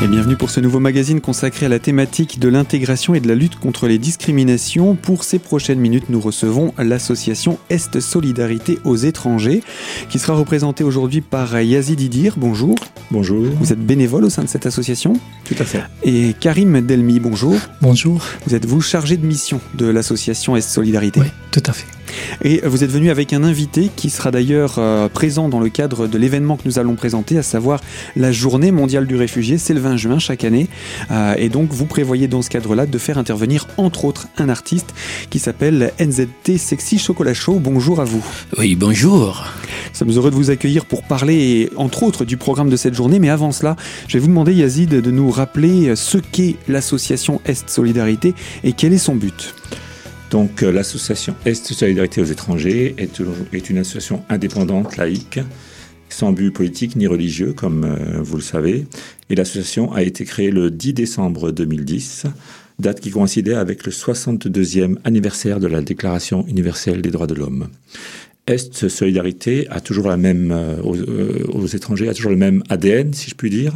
Et bienvenue pour ce nouveau magazine consacré à la thématique de l'intégration et de la lutte contre les discriminations. Pour ces prochaines minutes, nous recevons l'association Est Solidarité aux étrangers, qui sera représentée aujourd'hui par Yazid Idir. Bonjour. Bonjour. Vous êtes bénévole au sein de cette association Tout à fait. Et Karim Delmi, bonjour. Bonjour. Vous êtes vous chargé de mission de l'association Est Solidarité Oui, tout à fait. Et vous êtes venu avec un invité qui sera d'ailleurs euh, présent dans le cadre de l'événement que nous allons présenter, à savoir la journée mondiale du réfugié. C'est le 20 juin chaque année. Euh, et donc vous prévoyez dans ce cadre-là de faire intervenir entre autres un artiste qui s'appelle NZT Sexy Chocolat Show. Bonjour à vous. Oui, bonjour. Nous sommes heureux de vous accueillir pour parler entre autres du programme de cette journée. Mais avant cela, je vais vous demander Yazid de nous rappeler ce qu'est l'association Est Solidarité et quel est son but. Donc euh, l'association Est Solidarité aux étrangers est, une association indépendante, laïque, sans but politique ni religieux, comme euh, vous le savez. Et l'association a été créée le 10 décembre 2010, date qui coïncidait avec le 62e anniversaire de la Déclaration universelle des droits de l'homme. Est Solidarité a toujours la même, euh, aux, aux, étrangers, a toujours le même ADN, si je puis dire.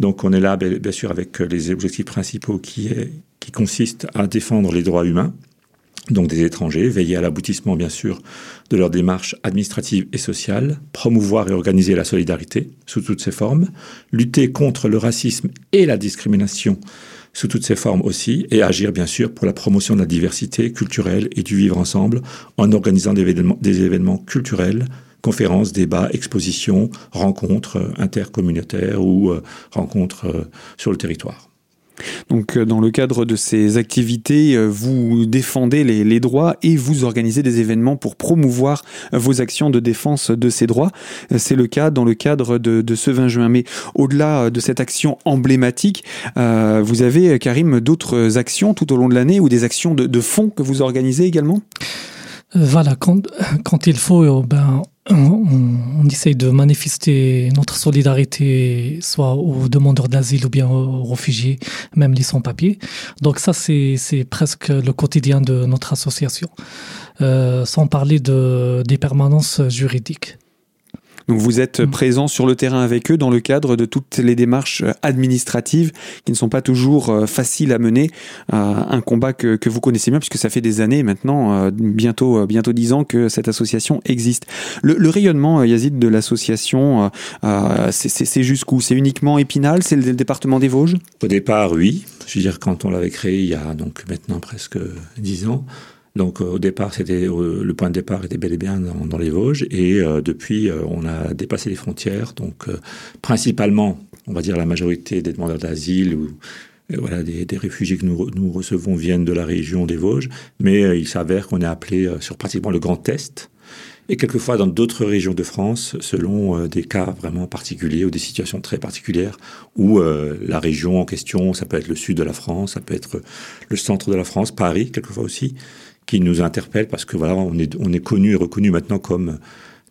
Donc on est là, bien sûr, avec les objectifs principaux qui, est, qui consistent à défendre les droits humains, donc des étrangers, veiller à l'aboutissement bien sûr de leurs démarches administratives et sociales, promouvoir et organiser la solidarité sous toutes ses formes, lutter contre le racisme et la discrimination sous toutes ses formes aussi, et agir bien sûr pour la promotion de la diversité culturelle et du vivre ensemble en organisant des événements, des événements culturels, conférences, débats, expositions, rencontres intercommunautaires ou euh, rencontres euh, sur le territoire. Donc, dans le cadre de ces activités, vous défendez les, droits et vous organisez des événements pour promouvoir vos actions de défense de ces droits. C'est le cas dans le cadre de, ce 20 juin. Mais au-delà de cette action emblématique, euh, vous avez, Karim, d'autres actions tout au long de l'année ou des actions de, de fond que vous organisez également? Voilà, quand, quand il faut, ben, on, on, essaye de manifester notre solidarité soit aux demandeurs d'asile ou bien aux réfugiés, même les sans-papiers. Donc ça, c'est presque le quotidien de notre association, euh, sans parler de, des permanences juridiques. Donc vous êtes Mm. présent sur le terrain avec eux dans le cadre de toutes les démarches administratives qui ne sont pas toujours euh, faciles à mener. Euh, un combat que, que, vous connaissez bien puisque ça fait des années maintenant, euh, bientôt bientôt dix ans que cette association existe. Le, le rayonnement, Yazid, de l'association, euh, c'est jusqu'où? C'est uniquement Épinal? C'est le département des Vosges? Au départ, oui. Je veux dire, quand on l'avait créé il y a donc maintenant presque dix ans, donc euh, au départ, c'était euh, le point de départ était bel et bien dans, dans les Vosges. Et euh, depuis on a dépassé les frontières. Donc principalement, on va dire la majorité des demandeurs d'asile ou voilà des, des, réfugiés que nous, nous, recevons viennent de la région des Vosges, mais il s'avère qu'on est appelé euh, sur pratiquement le Grand Est. Et quelquefois dans d'autres régions de France, selon euh, des cas vraiment particuliers ou des situations très particulières, où la région en question, ça peut être le sud de la France, ça peut être le centre de la France, Paris quelquefois aussi, qui nous interpelle parce que voilà, on est, on est connu et reconnu maintenant comme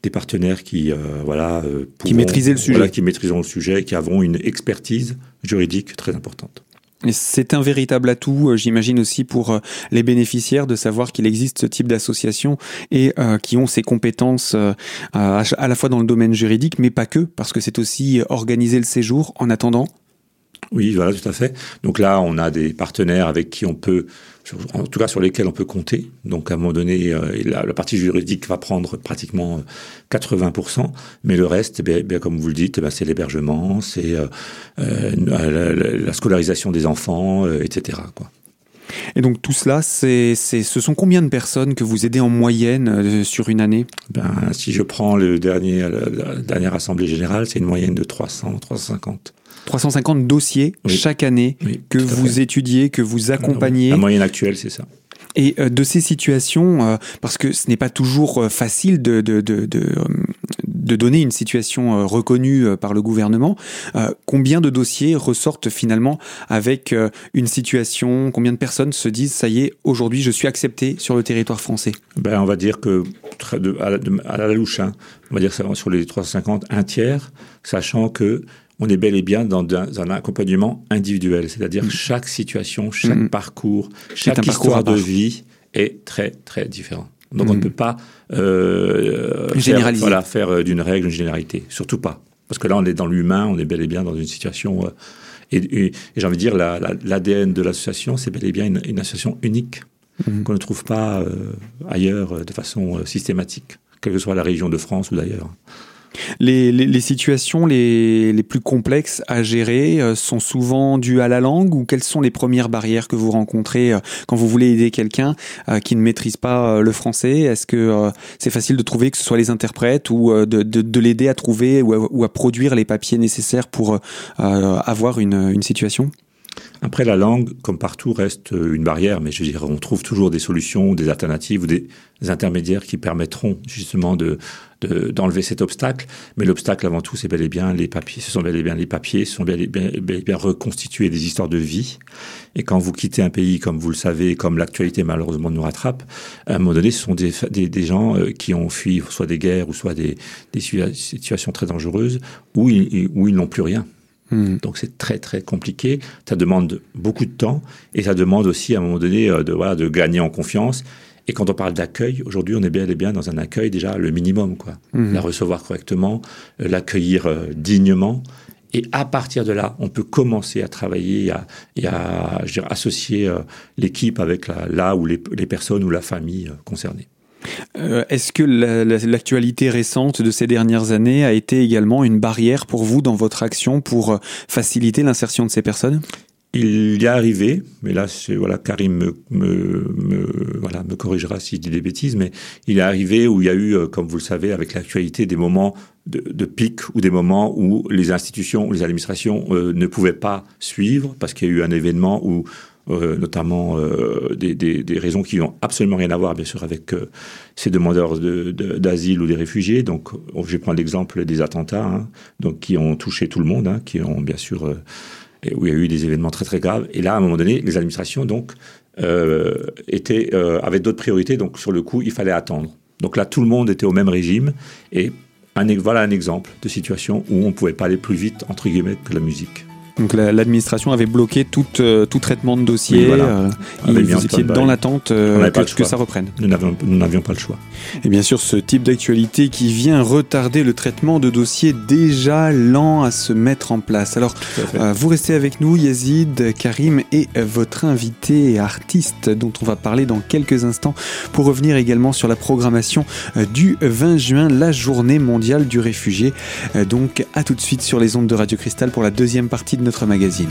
des partenaires qui euh, voilà pouvons, qui maîtrisaient le sujet, voilà, qui maîtrisons le sujet et qui avons une expertise juridique très importante. C'est un véritable atout, euh, j'imagine aussi pour euh, les bénéficiaires de savoir qu'il existe ce type d'association et euh, qui ont ces compétences euh, à la fois dans le domaine juridique, mais pas que, parce que c'est aussi organiser le séjour en attendant. Oui, voilà, tout à fait. Donc là, on a des partenaires avec qui on peut, en tout cas sur lesquels on peut compter. Donc à un moment donné, euh, la, la, partie juridique va prendre pratiquement 80%, mais le reste, bien, bien comme vous le dites, ben, c'est l'hébergement, c'est euh, la, la, scolarisation des enfants, euh, etc. Quoi. Et donc tout cela, c'est, ce sont combien de personnes que vous aidez en moyenne euh, sur une année? Ben, Si je prends le dernier, la, la dernière assemblée générale, c'est une moyenne de 300, 350. 350 dossiers oui. chaque année oui, que vous étudiez, que vous accompagnez. La moyenne actuelle, c'est ça. Et euh, de ces situations, euh, parce que ce n'est pas toujours facile de, de, de, de, de donner une situation euh, reconnue par le gouvernement, euh, combien de dossiers ressortent finalement avec euh, une situation, combien de personnes se disent ça y est, aujourd'hui je suis accepté sur le territoire français? Ben, On va dire que à, la, de, à la louche, hein, on va dire que sur les 350, un tiers, sachant que on est bel et bien dans un, un accompagnement individuel, c'est-à-dire mmh. chaque situation, chaque mmh. parcours, chaque histoire de vie est très très différent. Donc mmh. on ne peut pas euh, généraliser, faire, voilà, faire d'une règle une généralité, surtout pas, parce que là on est dans l'humain, on est bel et bien dans une situation euh, Et, j'ai envie de dire, l'ADN de l'association, c'est bel et bien une, association unique mmh. qu'on ne trouve pas ailleurs de façon systématique, quelle que soit la région de France ou d'ailleurs. Les, les, situations les, les, plus complexes à gérer euh, sont souvent dues à la langue ou quelles sont les premières barrières que vous rencontrez euh, quand vous voulez aider quelqu'un euh, qui ne maîtrise pas le français? Est-ce que c'est facile de trouver que ce soit les interprètes ou de, de, de l'aider à trouver ou à, ou à, produire les papiers nécessaires pour avoir une, une situation? Après, la langue, comme partout, reste une barrière, mais je dirais, on trouve toujours des solutions, des alternatives ou des intermédiaires qui permettront justement de d'enlever cet obstacle. Mais l'obstacle, avant tout, c'est bel et bien les papiers. Ce sont bel et bien les papiers, ce sont bel et bien, reconstituer des histoires de vie. Et quand vous quittez un pays, comme vous le savez, comme l'actualité malheureusement nous rattrape, à un moment donné, ce sont des, des, des gens euh, qui ont fui soit des guerres ou soit des, des situations très dangereuses où ils, où ils n'ont plus rien. Hmm. Donc c'est très très compliqué. Ça demande beaucoup de temps et ça demande aussi à un moment donné euh, de, voilà, de gagner en confiance. Et quand on parle d'accueil, aujourd'hui, on est bien et bien dans un accueil déjà le minimum, quoi. Hmm. La recevoir correctement, euh, l'accueillir euh, dignement. Et à partir de là, on peut commencer à travailler et à, je dire, associer l'équipe avec la, là où les, les, personnes ou la famille concernées. Euh, est-ce que l'actualité récente de ces dernières années a été également une barrière pour vous dans votre action pour euh, faciliter l'insertion de ces personnes? Il y est arrivé, mais là, voilà, Karim me, me, voilà, me corrigera si je dis des bêtises, mais il est arrivé où il y a eu, euh, comme vous le savez, avec l'actualité, des moments de, pic ou des moments où les institutions les administrations ne pouvaient pas suivre parce qu'il y a eu un événement où euh, notamment euh, des, des, raisons qui n'ont absolument rien à voir, bien sûr, avec euh, ces demandeurs d'asile ou des réfugiés. Donc, je vais prendre l'exemple des attentats, hein, donc qui ont touché tout le monde, hein, qui ont bien sûr où il y a eu des événements très très graves. Et là, à un moment donné, les administrations donc étaient avaient d'autres priorités. Donc, sur le coup, il fallait attendre. Donc là, tout le monde était au même régime et voilà un exemple de situation où on ne pouvait pas aller plus vite entre guillemets que la musique. Donc l'administration avait bloqué tout, euh, tout traitement de dossier. Euh, et vous étiez dans l'attente euh, que, ça reprenne. Nous n'avions pas le choix. Et bien sûr, ce type d'actualité qui vient retarder le traitement de dossiers déjà lents à se mettre en place. Alors, vous restez avec nous, Yazid, Karim et votre invité artiste dont on va parler dans quelques instants pour revenir également sur la programmation du 20 juin, la journée mondiale du réfugié. Donc, à tout de suite sur les ondes de Radio Cristal pour la deuxième partie de notre magazine.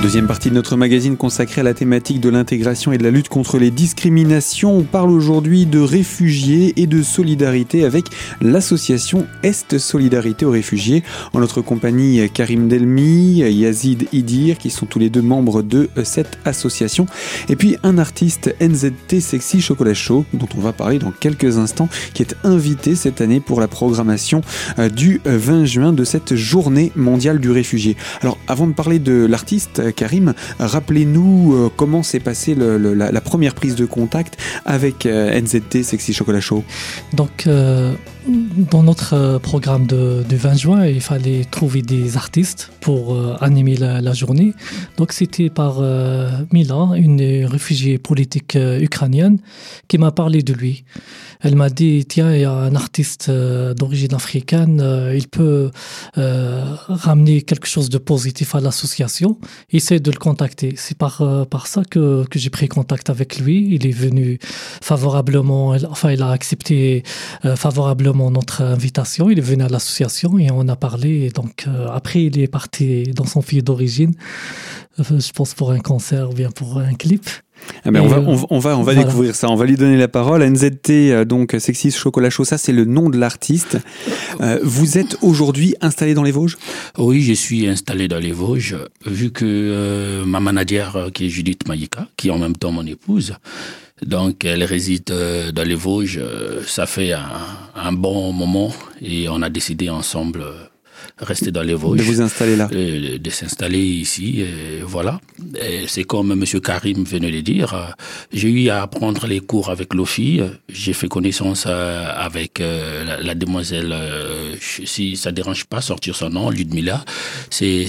Deuxième partie de notre magazine consacrée à la thématique de l'intégration et de la lutte contre les discriminations. On parle aujourd'hui de réfugiés et de solidarité avec l'association Est Solidarité aux réfugiés. En notre compagnie, Karim Delmi, Yazid Idir, qui sont tous les deux membres de cette association. Et puis un artiste NZT Sexy Chocolat Chaud, dont on va parler dans quelques instants, qui est invité cette année pour la programmation euh, du 20 juin de cette journée mondiale du réfugié. Alors avant de parler de l'artiste, Karim, rappelez-nous euh, comment s'est passée la, première prise de contact avec euh, NZT Sexy Chocolat Show? Euh, dans notre programme de, 20 juin, il fallait trouver des artistes pour animer la, journée. Donc, c'était par Mila, une réfugiée politique ukrainienne, qui m'a parlé de lui. Elle m'a dit, tiens, il y a un artiste euh, d'origine africaine, euh, il peut euh, ramener quelque chose de positif à l'association. Essaye de le contacter. C'est par, par ça que, que j'ai pris contact avec lui. Il est venu favorablement, enfin, il a accepté favorablement notre invitation. Il est venu à l'association et on a parlé. donc, après, il est parti dans son pays d'origine, je pense pour un concert ou bien pour un clip. Ah ben on, va, on, va, on va découvrir ça. On va lui donner la parole. NZT, euh, donc Sexy Chocolat Chaud, ça c'est le nom de l'artiste. Euh, vous êtes aujourd'hui installé dans les Vosges? Oui, je suis installé dans les Vosges, vu que euh, ma manager, qui est Judith Maïka, qui est en même temps mon épouse, donc elle réside dans les Vosges. Ça fait un, un bon moment et on a décidé ensemble rester dans les Vosges. De vous installer là. Euh, de s'installer ici, voilà. C'est comme M. Karim venait de dire, j'ai eu à apprendre les cours avec Lofi, j'ai fait connaissance avec la, demoiselle, si ça dérange pas, sortir son nom, Ludmila, c'est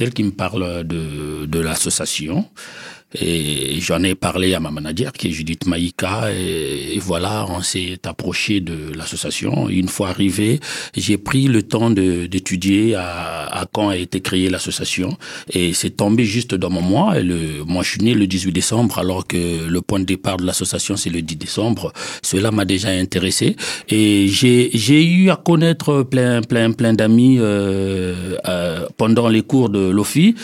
elle qui me parle de, de l'association. Et j'en ai parlé à ma manager, qui est Judith Maïka, et, voilà, on s'est approché de l'association. Une fois arrivé, j'ai pris le temps d'étudier à, quand a été créée l'association, et c'est tombé juste dans mon mois. Et le, moi, je suis né le 18 décembre, alors que le point de départ de l'association, c'est le 10 décembre. Cela m'a déjà intéressé, et j'ai eu à connaître plein, plein, plein d'amis euh, euh, pendant les cours de l'OFI,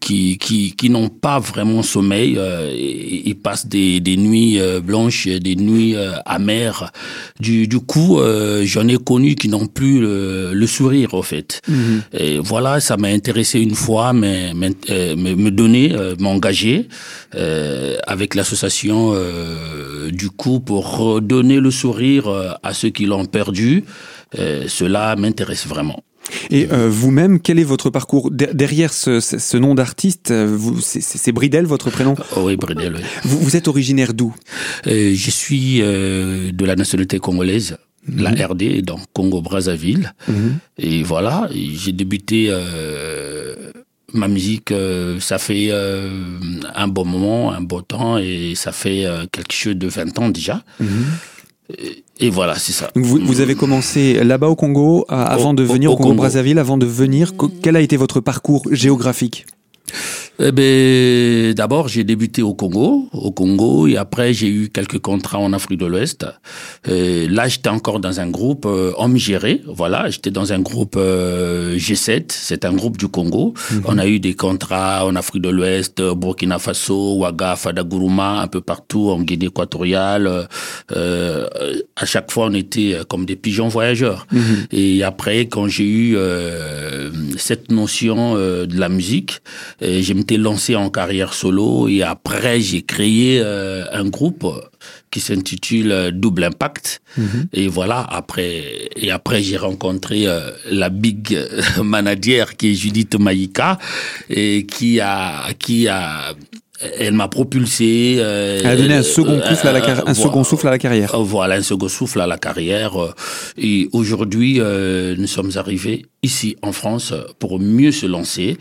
qui, qui, qui n'ont pas vraiment sommeil. Euh, il passe des, des nuits euh, blanches, des nuits euh, amères. Du, du coup, j'en ai connu qui n'ont plus le, sourire, au fait. Mhm. Et voilà, ça m'a intéressé une fois, mais, mais me donner, m'engager avec l'association du coup pour redonner le sourire à ceux qui l'ont perdu. cela m'intéresse vraiment. Et euh, vous-même, quel est votre parcours derrière ce, nom d'artiste euh, C'est Bridel votre prénom? Oh Oui, Bridel. Oui. Vous, êtes originaire d'où? Euh, Je suis de la nationalité congolaise, la mhm. RD, donc Congo-Brazzaville. Mhm. Et voilà, j'ai débuté ma musique, ça fait un bon moment, un beau temps, et ça fait quelque chose de 20 ans déjà. Mhm. Et voilà, c'est ça. Vous, vous, avez commencé là-bas au Congo, avant de venir au, Congo-Brazzaville, avant de venir. Quel a été votre parcours géographique? Eh ben, d'abord, j'ai débuté au Congo, au Congo, et après, j'ai eu quelques contrats en Afrique de l'Ouest. Là, j'étais encore dans un groupe euh, homme géré, voilà, j'étais dans un groupe euh, G7, c'est un groupe du Congo. Mhm. On a eu des contrats en Afrique de l'Ouest, Burkina Faso, Ouaga, Fadaguruma, un peu partout, en Guinée équatoriale. Euh, à chaque fois, on était euh, comme des pigeons voyageurs. Mhm. Et après, quand j'ai eu euh, cette notion de la musique, je m'étais lancé en carrière solo et après j'ai créé euh, un groupe qui s'intitule euh, Double Impact. Mhm. Et voilà, après, et après j'ai rencontré euh, la big manager qui est Judith Maïka et qui a, qui a, elle m'a propulsé. elle a donné un second souffle à la, un second souffle à la carrière. Voilà, un second souffle à la carrière. Et aujourd'hui, nous sommes arrivés ici en France pour mieux se lancer.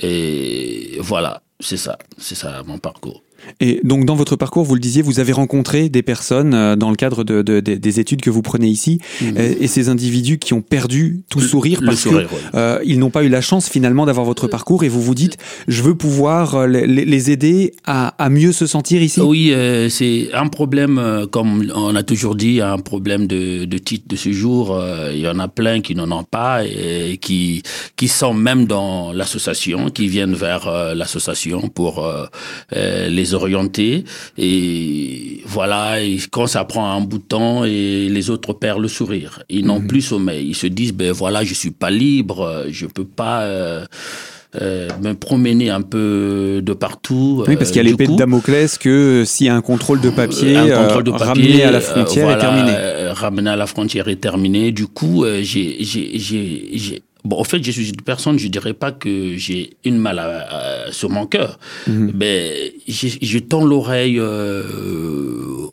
Et voilà, c'est ça, c'est ça mon parcours. Et donc dans votre parcours, vous le disiez, vous avez rencontré des personnes euh, dans le cadre de, des études que vous prenez ici, mhm. euh, et, ces individus qui ont perdu tout sourire parce qu'ils euh, n'ont pas eu la chance finalement d'avoir votre parcours, et vous vous dites, je veux pouvoir les, aider à, mieux se sentir ici. Oui, c'est un problème, comme on a toujours dit, un problème de, de titre de séjour. Il y en a plein qui n'en ont pas et qui qui sont même dans l'association, qui viennent vers l'association pour les orienté et voilà et quand ça prend un bout de temps et les autres perdent le sourire ils n'ont mhm. plus sommeil ils se disent ben voilà je suis pas libre je peux pas euh, euh, me promener un peu de partout. Oui, parce qu'il y a euh, l'épée de Damoclès que s'il y a un contrôle de papier, un contrôle de papier ramener à la frontière est terminé. ramener à la frontière est terminé. Du coup, j'ai Bon, en fait, je suis une personne, je dirais pas que j'ai une mal sur mon cœur, mhm. mais je, tends l'oreille euh,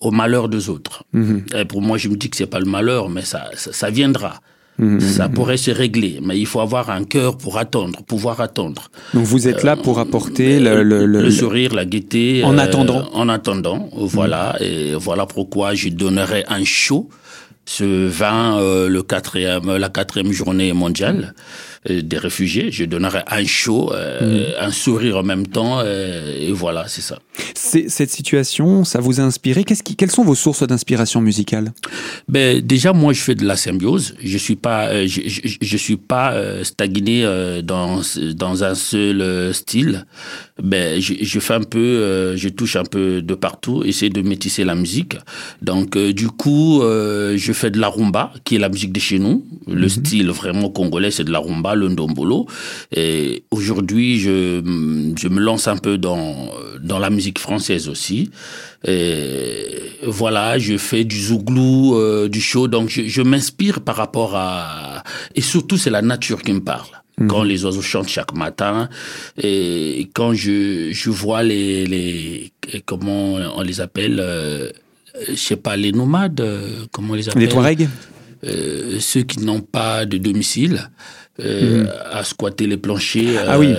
au malheur des autres. Mhm. Et pour moi, je me dis que c'est pas le malheur, mais ça, ça, viendra. Mhm. Ça pourrait se régler, mais il faut avoir un cœur pour attendre, pouvoir attendre. Donc vous êtes là pour apporter le, le, le, sourire, la gaieté. En attendant. En attendant, voilà. Et voilà pourquoi je donnerai un show ce 20, euh, le quatrième, la quatrième journée mondiale euh, des réfugiés. Je donnerai un show, euh, mm. un sourire en même temps, et voilà, c'est ça. Cette situation, ça vous a inspiré? Qui, Quelles sont vos sources d'inspiration musicale? Ben, Déjà, moi, je fais de la symbiose. Je suis pas, je, je, suis pas stagné dans, dans un seul style. Ben, je, je fais un peu, je touche un peu de partout, essayer de métisser la musique. Donc, du coup, je fais de la rumba, qui est la musique de chez nous. Le mhm. style vraiment congolais, c'est de la rumba le ndombolo. Et aujourd'hui, je, je me lance un peu dans, dans la musique française aussi. Et voilà, je fais du zouglou, euh, du show, donc je, je m'inspire par rapport à... Et surtout, c'est la nature qui me parle. Mhm. Quand les oiseaux chantent chaque matin et quand je, je vois les, les... Comment on les appelle euh, Je sais pas, les nomades, euh, comment on les appelle Les Touaregs euh, ceux qui n'ont pas de domicile. Euh, mhm. à squatter les planchers. Ah oui,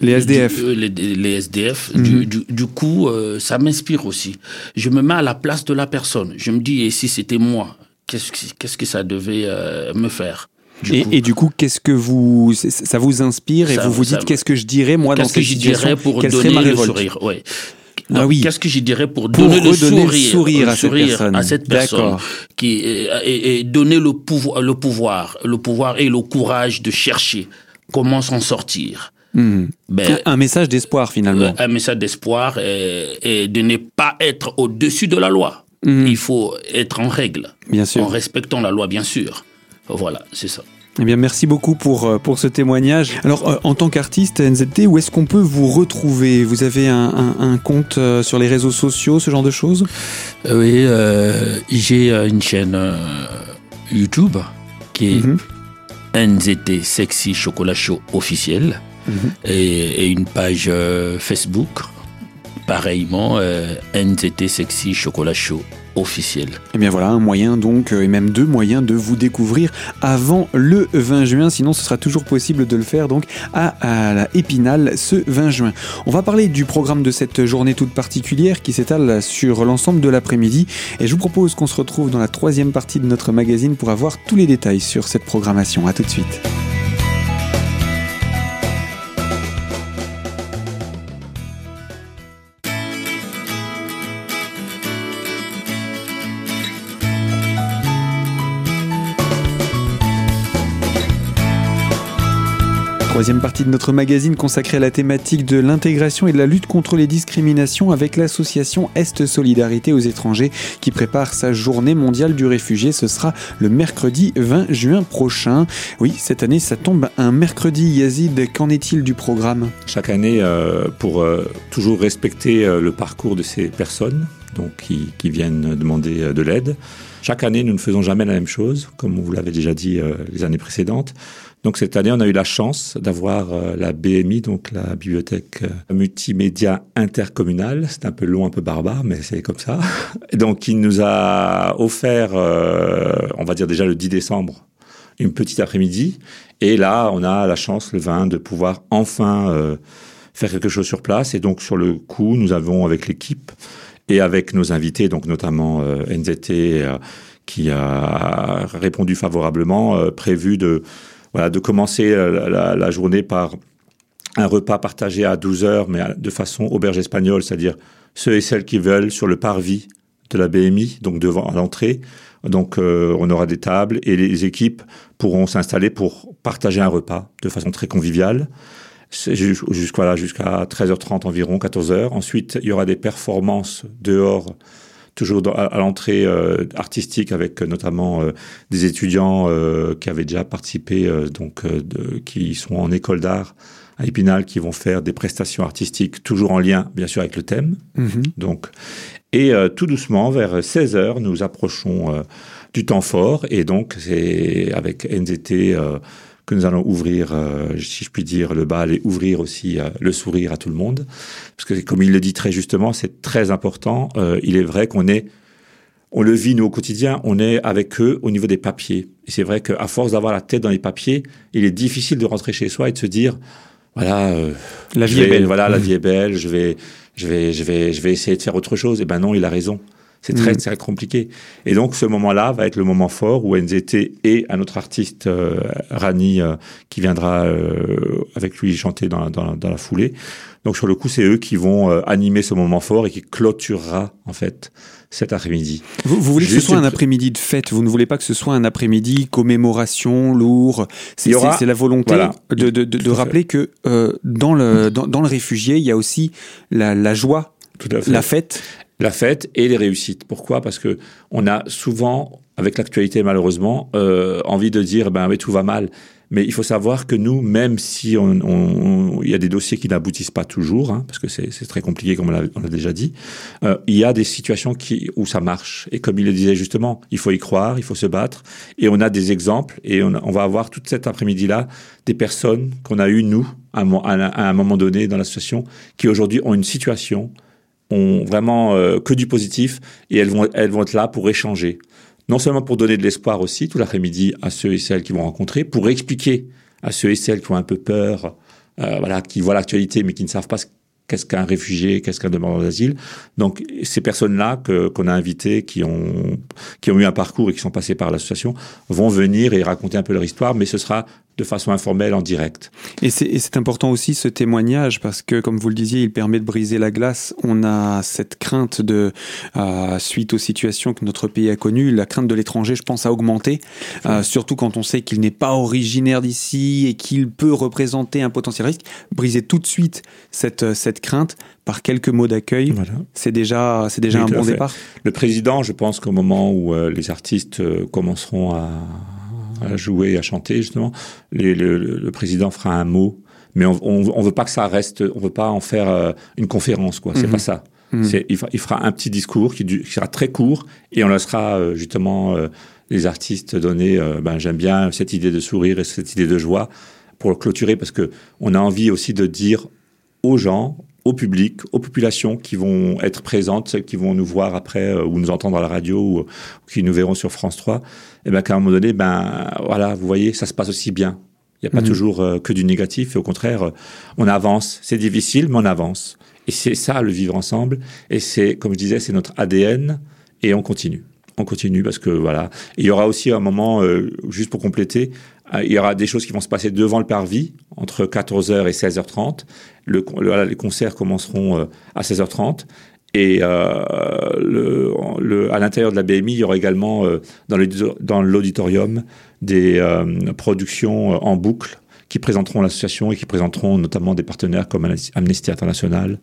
les SDF. Du, les, les, SDF. Du, du, du, coup, ça m'inspire aussi. Je me mets à la place de la personne. Je me dis, et si c'était moi, qu'est-ce qu'est-ce que ça devait me faire? Et, et, du coup, qu'est-ce que vous, ça vous inspire et vous vous dites qu'est-ce que je dirais moi dans cette situation pour Quelle donner serait ma le révolte sourire ouais. Ah oui. Qu'est-ce que je dirais pour, Pour donner le sourire, à cette personne. à cette personne D'accord. qui et, et- donner le pouvoir, le pouvoir, le pouvoir et le courage de chercher comment s'en sortir. Hmm. Ben, Un message d'espoir finalement. un message d'espoir et, et de ne pas être au-dessus de la loi. Mhm. Il faut être en règle, Bien en sûr. respectant la loi, bien sûr. Voilà, c'est ça. Eh bien, merci beaucoup pour, euh, pour ce témoignage. Alors, euh, en tant qu'artiste NZT, où est-ce qu'on peut vous retrouver? Vous avez un, un- un compte euh, sur les réseaux sociaux, ce genre de choses? Oui, euh, j'ai une chaîne YouTube qui est Mhm. NZT Sexy Chocolat Show officiel Mhm. et, et une page Facebook, pareillement NZT Sexy Chocolat Show officiel. Eh bien voilà, un moyen donc, euh, et même deux moyens de vous découvrir avant le 20 juin. Sinon, ce sera toujours possible de le faire donc à, la Épinal ce 20 juin. On va parler du programme de cette journée toute particulière qui s'étale sur l'ensemble de l'après-midi. Et je vous propose qu'on se retrouve dans la troisième partie de notre magazine pour avoir tous les détails sur cette programmation. À tout de suite. Troisième partie de notre magazine consacrée à la thématique de l'intégration et de la lutte contre les discriminations avec l'association Est Solidarité aux étrangers qui prépare sa journée mondiale du réfugié. Ce sera le mercredi 20 juin prochain. Oui, cette année ça tombe un mercredi. Yazid, qu'en est-il du programme? Chaque année, euh, pour euh, toujours respecter euh, le parcours de ces personnes donc, qui, viennent demander de l'aide, chaque année, nous ne faisons jamais la même chose, comme vous l'avez déjà dit les années précédentes. Donc cette année, on a eu la chance d'avoir euh, la BMI, donc la bibliothèque euh, multimédia intercommunale. C'est un peu long, un peu barbare, mais c'est comme ça. Donc qui nous a offert, euh, on va dire déjà le 10 décembre, une petite après-midi. Et là, on a la chance le 20 de pouvoir enfin euh, faire quelque chose sur place. Et donc sur le coup, nous avons avec l'équipe et avec nos invités, donc notamment NZT, qui a répondu favorablement, prévu de voilà, de commencer euh, la, journée par un repas partagé à 12 heures, mais de façon auberge espagnole, c'est-à-dire ceux et celles qui veulent sur le parvis de la BMI, donc devant à l'entrée. Donc euh, on aura des tables et les équipes pourront s'installer pour partager un repas de façon très conviviale. Jusqu'à 13h30 environ, 14h. Ensuite, il y aura des performances dehors toujours dans- à, à l'entrée euh, artistique avec euh, notamment euh, des étudiants qui avaient déjà participé, donc de- qui sont en école d'art à Épinal, qui vont faire des prestations artistiques toujours en lien, bien sûr, avec le thème. Donc, et tout doucement, vers 16 heures, nous approchons du temps fort, et donc c'est avec NZT que nous allons ouvrir, euh, si je puis dire, le bal et ouvrir aussi euh, le sourire à tout le monde. Parce que comme il le dit très justement, c'est très important. Euh, il est vrai qu'on est, on le vit nous au quotidien, on est avec eux au niveau des papiers. Et c'est vrai qu'à force d'avoir la tête dans les papiers, il est difficile de rentrer chez soi et de se dire, voilà, euh, La vie est belle. Voilà, la vie est belle. Je vais, je vais, je vais, je vais essayer de faire autre chose. Et ben non, il a raison. C'est très, Mhm. très compliqué. Et donc, ce moment-là va être le moment fort où NZT et un autre artiste, euh, Rani, euh, qui viendra euh, avec lui chanter dans la, dans, la, dans la foulée. Donc, sur le coup, c'est eux qui vont animer ce moment fort et qui clôturera, en fait, cet après-midi. Vous, vous voulez que ce soit un après-midi de fête, vous ne voulez pas que ce soit un après-midi commémoration, lourd? C'est aura- la volonté voilà, de, de, de, rappeler que euh, dans, le, dans, dans le réfugié, il y a aussi la, la joie, Tout à fait. la fête. La fête et les réussites. Pourquoi? Parce que on a souvent, avec l'actualité malheureusement, euh, envie de dire ben mais tout va mal. Mais il faut savoir que nous, même si on, on, il y a des dossiers qui n'aboutissent pas toujours, hein, parce que c'est très compliqué comme on l'a déjà dit, euh, il y a des situations qui, où ça marche. Et comme il le disait justement, il faut y croire, il faut se battre. Et on a des exemples, et on, va avoir toute cet après-midi-là des personnes qu'on a eues, nous, à, à, un moment donné dans l'association, qui aujourd'hui ont une situation, ont vraiment euh, que du positif, et elles vont, elles vont être là pour échanger non seulement pour donner de l'espoir aussi tout l'après-midi à ceux et celles qui vont rencontrer, pour expliquer à ceux et celles qui ont un peu peur, euh, voilà, qui voient l'actualité mais qui ne savent pas qu'est-ce qu'un réfugié, qu'est-ce qu'un demandeur d'asile. Donc ces personnes-là que qu'on a invitées, qui ont qui ont eu un parcours et qui sont passées par l'association, vont venir et raconter un peu leur histoire, mais ce sera de façon informelle en direct. Et c'est important aussi ce témoignage parce que, comme vous le disiez, il permet de briser la glace. On a cette crainte de, euh, suite aux situations que notre pays a connues, la crainte de l'étranger, je pense, a augmenté, euh, surtout quand on sait qu'il n'est pas originaire d'ici et qu'il peut représenter un potentiel risque. Briser tout de suite cette, cette crainte par quelques mots d'accueil, voilà. c'est déjà, c'est déjà un bon départ. Le président, je pense qu'au moment où euh, les artistes commenceront à à jouer, à chanter justement, les, le, le, président fera un mot, mais on, on, veut pas que ça reste, on veut pas en faire euh, une conférence quoi. C'est mm -hmm. pas ça. -hmm. il, il, fera un petit discours qui, du, qui, sera très court et on laissera euh, justement euh, les artistes donner. Ben j'aime bien cette idée de sourire et cette idée de joie pour clôturer parce que on a envie aussi de dire aux gens, au public, aux populations qui vont être présentes, celles qui vont nous voir après euh, ou nous entendre à la radio ou, ou qui nous verront sur France 3, et eh ben qu'à un moment donné, ben voilà, vous voyez, ça se passe aussi bien. Il n'y a pas mmh. toujours euh, que du négatif, et au contraire, euh, on avance. C'est difficile, mais on avance. Et c'est ça le vivre ensemble. Et c'est, comme je disais, c'est notre ADN, et on continue. On continue parce que voilà. Et il y aura aussi un moment, juste pour compléter, il y aura des choses qui vont se passer devant le parvis entre 14h et 16h30. Le, le, les concerts commenceront euh, à 16h30. Et euh, à l'intérieur de la BMI, il y aura également euh, dans l'auditorium des productions en boucle qui présenteront l'association et qui présenteront notamment des partenaires comme Amnesty International.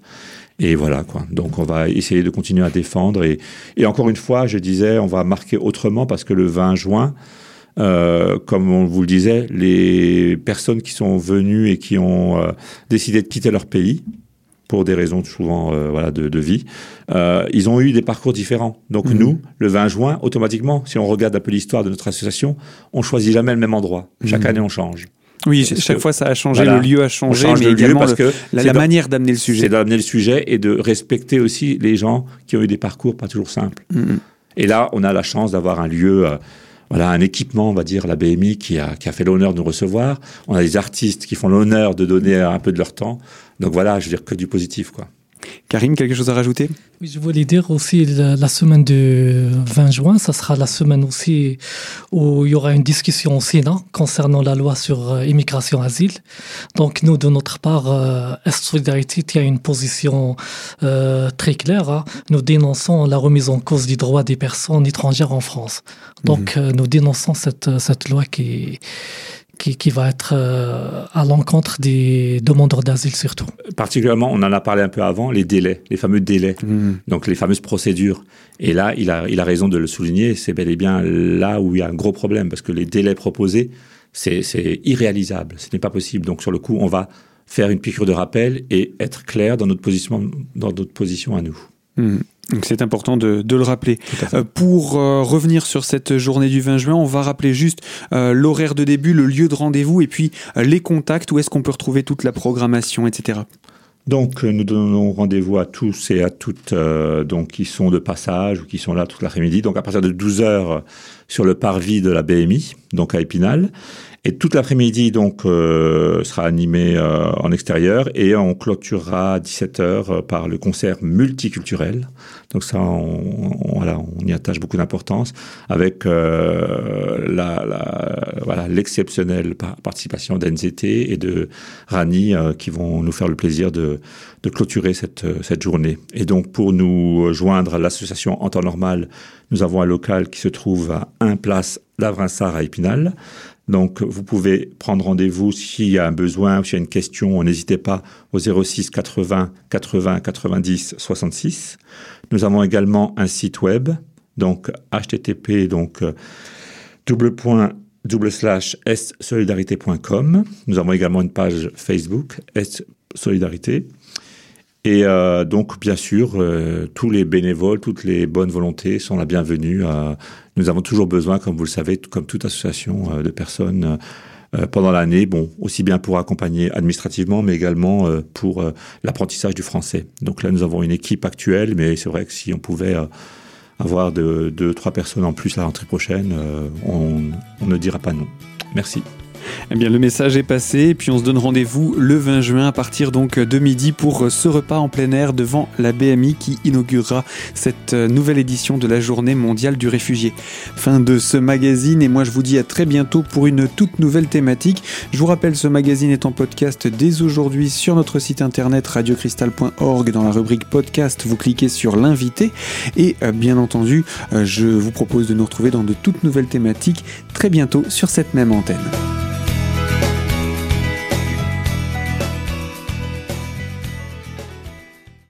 Et voilà quoi. Donc on va essayer de continuer à défendre. Et encore une fois, je disais, on va marquer autrement parce que le 20 juin, euh, comme on vous le disait, les personnes qui sont venues et qui ont euh, décidé de quitter leur pays, pour des raisons souvent euh, voilà, de, de vie, ils ont eu des parcours différents. Donc mmh. nous, le 20 juin, automatiquement, si on regarde un peu l'histoire de notre association, on choisit jamais le même endroit. Chaque mmh. année, on change. Oui, chaque que, fois ça a changé, voilà, le lieu a changé, mais également parce que la, la manière d'amener le sujet. C'est d'amener le sujet et de respecter aussi les gens qui ont eu des parcours pas toujours simples. Mmh. Et là, on a la chance d'avoir un lieu... Voilà un équipement, on va dire, la BMI qui a, qui a fait l'honneur de nous recevoir. On a des artistes qui font l'honneur de donner un peu de leur temps. Donc voilà, je veux dire que du positif, quoi. Karine, quelque chose à rajouter? Oui, je voulais dire aussi la, la, semaine de 20 juin, ça sera la semaine aussi où il y aura une discussion au Sénat concernant la loi sur euh, immigration asile. Donc nous, de notre part, euh, Est Solidarité tient une position euh, très claire. Hein. Nous dénonçons la remise en cause des droits des personnes étrangères en France. Donc mmh. euh, nous dénonçons cette, cette loi qui qui, qui va être euh, à l'encontre des demandeurs d'asile surtout. Particulièrement, on en a parlé un peu avant, les délais, les fameux délais, mmh. donc les fameuses procédures. Et là, il a, il a raison de le souligner, c'est bel et bien là où il y a un gros problème, parce que les délais proposés, c'est irréalisable, ce n'est pas possible. Donc sur le coup, on va faire une piqûre de rappel et être clair dans notre position, dans notre position à nous. Mmh. Donc c'est important de, de, le rappeler. Euh, pour euh, revenir sur cette journée du 20 juin, on va rappeler juste euh, l'horaire de début, le lieu de rendez-vous et puis les contacts, où est-ce qu'on peut retrouver toute la programmation, etc. Donc nous donnons rendez-vous à tous et à toutes euh, donc qui sont de passage ou qui sont là toute l'après-midi. Donc à partir de 12 heures sur le parvis de la BMI, donc à Épinal. Et toute l'après-midi, donc, euh, sera animé euh, en extérieur et on clôturera à 17h euh, par le concert multiculturel. Donc ça, on, voilà, on y attache beaucoup d'importance avec euh, la, la, voilà, l'exceptionnelle participation d'NZT et de Rani euh, qui vont nous faire le plaisir de, de clôturer cette, cette journée. Et donc, pour nous joindre à l'association en temps normal, nous avons un local qui se trouve à 1 place Lavrinsard à Épinal Donc, vous pouvez prendre rendez-vous s'il y a un besoin ou s'il y a une question. N'hésitez pas au 06 80 80 90 66. Nous avons également un site web, donc http donc euh, double point double slash. Nous avons également une page Facebook S Solidarité. Et euh, donc, bien sûr, euh, tous les bénévoles, toutes les bonnes volontés sont la bienvenue. nous avons toujours besoin, comme vous le savez, comme toute association de personnes pendant l'année, bon, aussi bien pour accompagner administrativement, mais également pour l'apprentissage du français. Donc là, nous avons une équipe actuelle, mais c'est vrai que si on pouvait avoir deux, deux, trois personnes en plus la rentrée prochaine, euh, on, on ne dira pas non. Merci. Eh bien, le message est passé, et puis on se donne rendez-vous le 20 juin à partir donc de midi pour ce repas en plein air devant la BMI qui inaugurera cette nouvelle édition de la Journée mondiale du réfugié. Fin de ce magazine, et moi je vous dis à très bientôt pour une toute nouvelle thématique. Je vous rappelle, ce magazine est en podcast dès aujourd'hui sur notre site internet radiocristal.org dans la rubrique podcast. Vous cliquez sur l'invité, et euh, bien entendu, euh, je vous propose de nous retrouver dans de toutes nouvelles thématiques très bientôt sur cette même antenne.